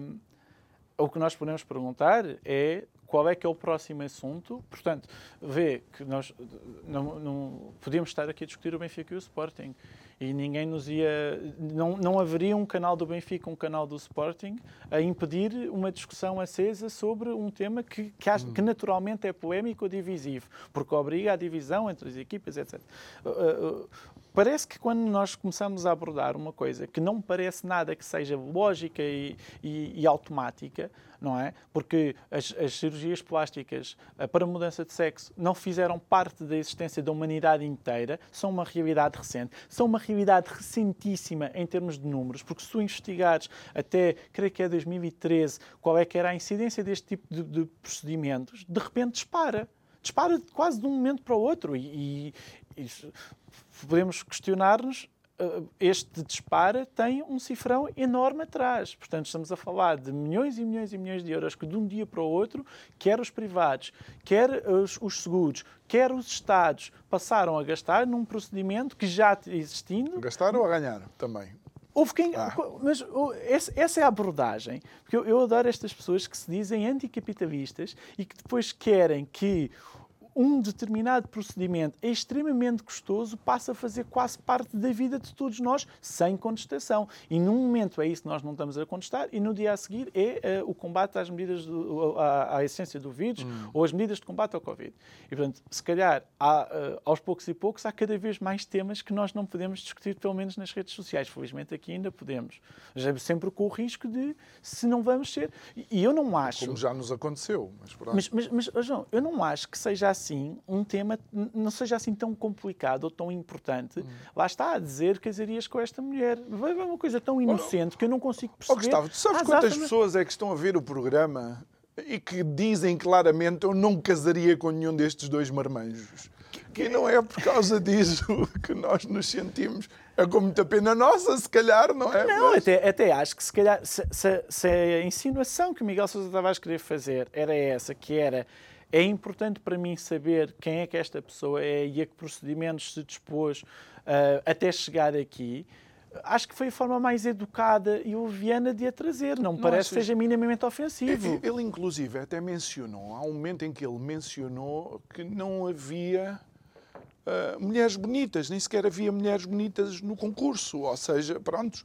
hum, o que nós podemos perguntar é qual é que é o próximo assunto. Portanto, vê que nós não, não podíamos estar aqui a discutir o Benfica e o Sporting e ninguém nos ia. Não, não haveria um canal do Benfica, um canal do Sporting, a impedir uma discussão acesa sobre um tema que, que, acho, que naturalmente é polémico ou divisivo, porque obriga à divisão entre as equipas, etc. Uh, uh, parece que quando nós começamos a abordar uma coisa que não parece nada que seja lógica e, e, e automática, não é? Porque as, as, cirurgias plásticas uh, para mudança de sexo não fizeram parte da existência da humanidade inteira, são uma realidade recente, são uma realidade recentíssima em termos de números, porque se tu investigares até, creio que é 2013, qual é que era a incidência deste tipo de, de procedimentos, de repente dispara dispara quase de um momento para o outro. E, e, e podemos questionar-nos eh, este dispara tem um cifrão enorme atrás. Portanto, estamos a falar de milhões e milhões e milhões de euros que de um dia para o outro, quer os privados, quer os, os seguros, quer os Estados, passaram a gastar num procedimento que já existindo. Gastaram ou a ganhar também? Houve quem. Ah. Mas essa é a abordagem. Porque eu, eu adoro estas pessoas que se dizem anticapitalistas e que depois querem que um determinado procedimento é extremamente custoso, passa a fazer quase parte da vida de todos nós, sem contestação. E num momento é isso que nós não estamos a contestar, e no dia a seguir é uh, o combate às medidas, do, à, à, essência do vírus hum. ou as medidas de combate ao Covid. E, portanto, se calhar, há, uh, aos poucos e poucos, há cada vez mais temas que nós não podemos discutir, pelo menos nas redes sociais. Felizmente aqui ainda podemos. Já sempre com o risco de, se não vamos ser. E eu não acho. Como já nos aconteceu. Mas, mas, mas, mas João, eu não acho que seja assim assim um tema não seja assim tão complicado ou tão importante. Hum. Lá está a dizer casarias com esta mulher. É uma coisa tão inocente que eu não consigo perceber. Oh, Gustavo, tu sabes ah, quantas pessoas é que estão a ver o programa e que dizem claramente eu não casaria com nenhum destes dois marmanjos? Que não é por causa disso que nós nos sentimos é com muita pena nossa, se calhar, não é? Não, Mas... até, até acho que se calhar, se, se, se a insinuação que o Miguel Sousa Tavares queria fazer era essa, que era é importante para mim saber quem é que esta pessoa é e a que procedimentos se dispôs uh, até chegar aqui. Acho que foi a forma mais educada e oviana de a trazer. Não, me parece que seja minimamente ofensivo. Ele, ele, inclusive, até mencionou, há um momento em que ele mencionou que não havia Uh, mulheres bonitas, nem sequer havia mulheres bonitas no concurso, ou seja, pronto,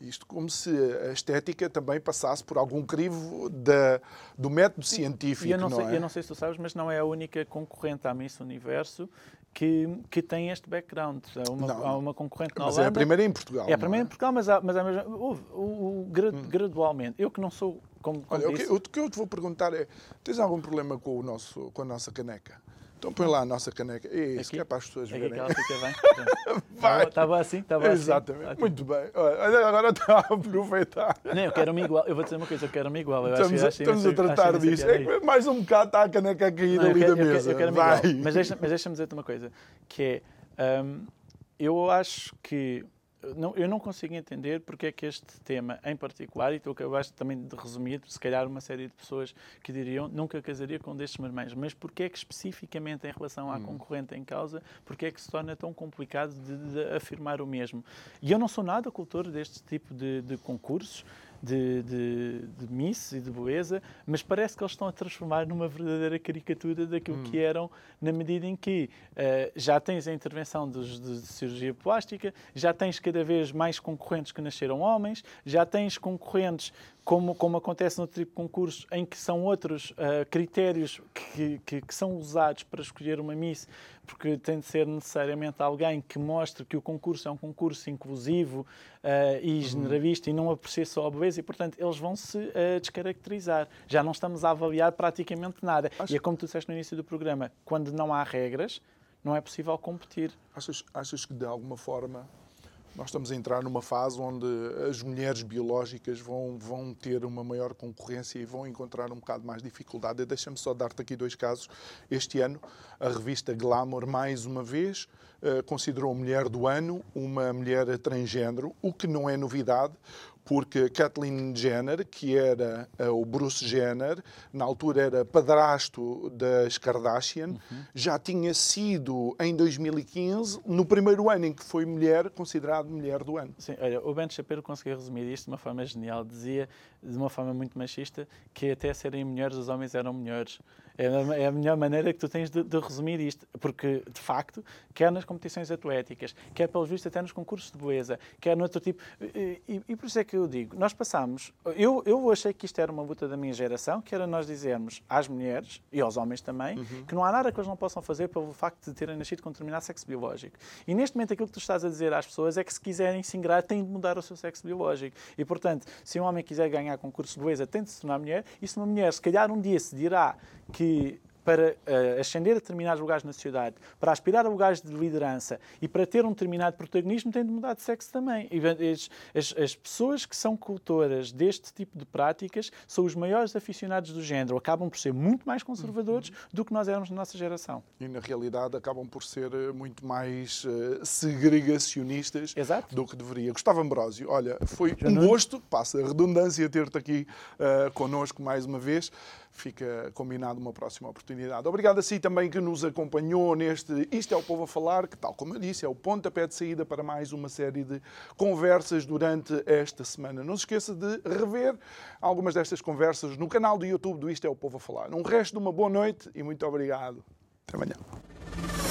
isto como se a estética também passasse por algum crivo da, do método Sim. científico. Eu não, não sei, é? eu não sei se tu sabes, mas não é a única concorrente à Miss Universo que, que tem este background. Há uma, não, há uma concorrente na mas Holanda. é a primeira em Portugal. É a primeira é? em Portugal, mas, há, mas há, o, o, grad, hum. gradualmente. Eu que não sou. Como, como Olha, disse, o, que, o que eu te vou perguntar é: tens algum problema com, o nosso, com a nossa caneca? Então põe lá a nossa caneca. É isso, Aqui? que é para as pessoas Aqui verem. que ela fica bem. Vai. Estava assim? Estava assim? Exatamente. Muito bem. Olha, agora está a aproveitar. Não, eu quero-me igual. Eu vou dizer uma coisa, eu quero-me igual. Eu estamos, acho, estamos a tratar disso. É mais um bocado está a caneca a cair ali da mesa. Eu quero, Vai. Mas deixa-me deixa dizer-te uma coisa, que é, um, eu acho que não, eu não consigo entender porque é que este tema em particular, e tu acabaste também de resumir, se calhar uma série de pessoas que diriam nunca casaria com um destes marmães, mas porque é que especificamente em relação à hum. concorrente em causa, porque é que se torna tão complicado de, de afirmar o mesmo? E eu não sou nada cultor deste tipo de, de concursos, de, de, de Miss e de beleza, mas parece que eles estão a transformar numa verdadeira caricatura daquilo hum. que eram, na medida em que uh, já tens a intervenção dos, de, de cirurgia plástica, já tens cada vez mais concorrentes que nasceram homens, já tens concorrentes como, como acontece no tipo de concurso, em que são outros uh, critérios que, que, que, são usados para escolher uma Miss, porque tem de ser necessariamente alguém que mostre que o concurso é um concurso inclusivo uh, e uhum. generalista uhum. e não aprecia só a beleza, e portanto eles vão se uh, descaracterizar. Já não estamos a avaliar praticamente nada. Acho... E é como tu disseste no início do programa, quando não há regras, não é possível competir. Achas, achas que de alguma forma nós estamos a entrar numa fase onde as mulheres biológicas vão, vão ter uma maior concorrência e vão encontrar um bocado mais dificuldade. Deixa-me só dar-te aqui dois casos. Este ano, a revista Glamour, mais uma vez, eh, considerou Mulher do Ano uma mulher transgênero, o que não é novidade, porque Kathleen Jenner, que era uh, o Bruce Jenner, na altura era padrasto das Kardashian, uhum. já tinha sido em 2015, no primeiro ano em que foi mulher, considerado mulher do ano. Sim, olha, o Ben Shapiro conseguiu resumir isto de uma forma genial. Dizia, de uma forma muito machista, que até serem mulheres, os homens eram melhores. É a, é a melhor maneira que tu tens de, de, resumir isto, porque, de facto, quer nas competições atléticas, quer, pelos vistos, até nos concursos de beleza, quer no outro tipo. E, e, e, por isso é que eu digo, nós passamos. Eu, eu achei que isto era uma luta da minha geração, que era nós dizermos às mulheres e aos homens também uhum. que não há nada que eles não possam fazer pelo facto de terem nascido com determinado sexo biológico. E neste momento aquilo que tu estás a dizer às pessoas é que se quiserem se ingrar, têm de mudar o seu sexo biológico. E, portanto, se um homem quiser ganhar concurso de beleza, tem de se tornar mulher, e se uma mulher, se calhar um dia se dirá que para uh, ascender a determinados lugares na sociedade, para aspirar a lugares de liderança e para ter um determinado protagonismo, tem de mudar de sexo também. E as, as, as, pessoas que são cultoras deste tipo de práticas são os maiores aficionados do género, acabam por ser muito mais conservadores uhum. do que nós éramos na nossa geração. E na realidade acabam por ser eh, muito mais uh, segregacionistas Exato. do que deveria. Gustavo Ambrósio, olha, foi um gosto, passa a redundância ter-te aqui uh, connosco mais uma vez fica combinado uma próxima oportunidade. Obrigado a si também que nos acompanhou neste Isto é o Povo a Falar, que, tal como eu disse, é o pontapé de saída para mais uma série de conversas durante esta semana. Não se esqueça de rever algumas destas conversas no canal do YouTube do Isto é o Povo a Falar. Um resto de uma boa noite e muito obrigado. Até amanhã.